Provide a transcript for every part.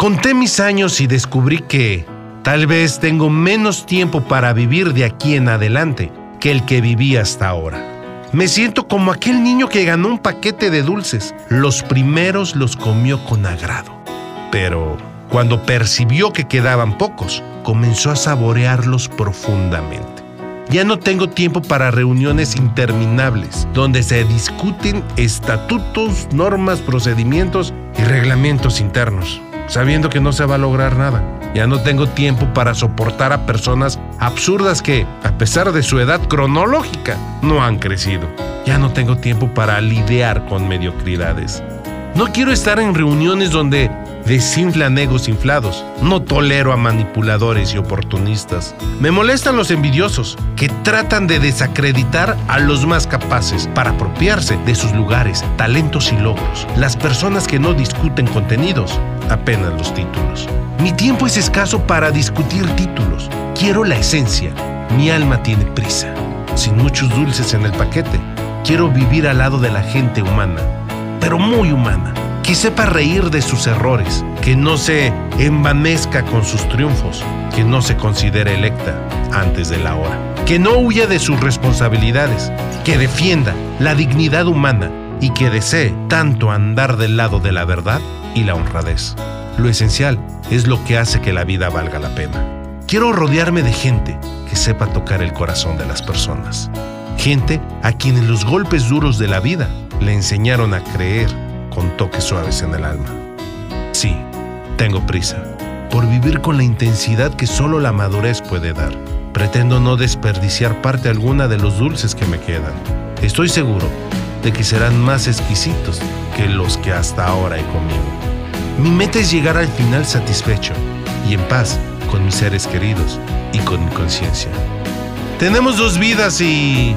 Conté mis años y descubrí que tal vez tengo menos tiempo para vivir de aquí en adelante que el que viví hasta ahora. Me siento como aquel niño que ganó un paquete de dulces. Los primeros los comió con agrado. Pero cuando percibió que quedaban pocos, comenzó a saborearlos profundamente. Ya no tengo tiempo para reuniones interminables, donde se discuten estatutos, normas, procedimientos y reglamentos internos, sabiendo que no se va a lograr nada. Ya no tengo tiempo para soportar a personas absurdas que, a pesar de su edad cronológica, no han crecido. Ya no tengo tiempo para lidiar con mediocridades. No quiero estar en reuniones donde desinflan egos inflados. No tolero a manipuladores y oportunistas. Me molestan los envidiosos que tratan de desacreditar a los más capaces para apropiarse de sus lugares, talentos y logros. Las personas que no discuten contenidos, apenas los títulos. Mi tiempo es escaso para discutir títulos. Quiero la esencia. Mi alma tiene prisa. Sin muchos dulces en el paquete. Quiero vivir al lado de la gente humana, pero muy humana que sepa reír de sus errores, que no se envanezca con sus triunfos, que no se considere electa antes de la hora, que no huya de sus responsabilidades, que defienda la dignidad humana y que desee tanto andar del lado de la verdad y la honradez. Lo esencial es lo que hace que la vida valga la pena. Quiero rodearme de gente que sepa tocar el corazón de las personas. Gente a quienes los golpes duros de la vida le enseñaron a creer con toques suaves en el alma. Sí, tengo prisa por vivir con la intensidad que solo la madurez puede dar. Pretendo no desperdiciar parte alguna de los dulces que me quedan. Estoy seguro de que serán más exquisitos que los que hasta ahora he comido. Mi meta es llegar al final satisfecho y en paz con mis seres queridos y con mi conciencia. Tenemos dos vidas y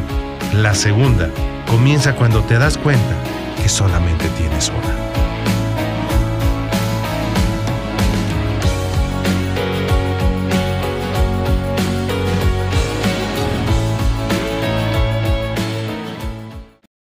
la segunda comienza cuando te das cuenta que solamente tienes una.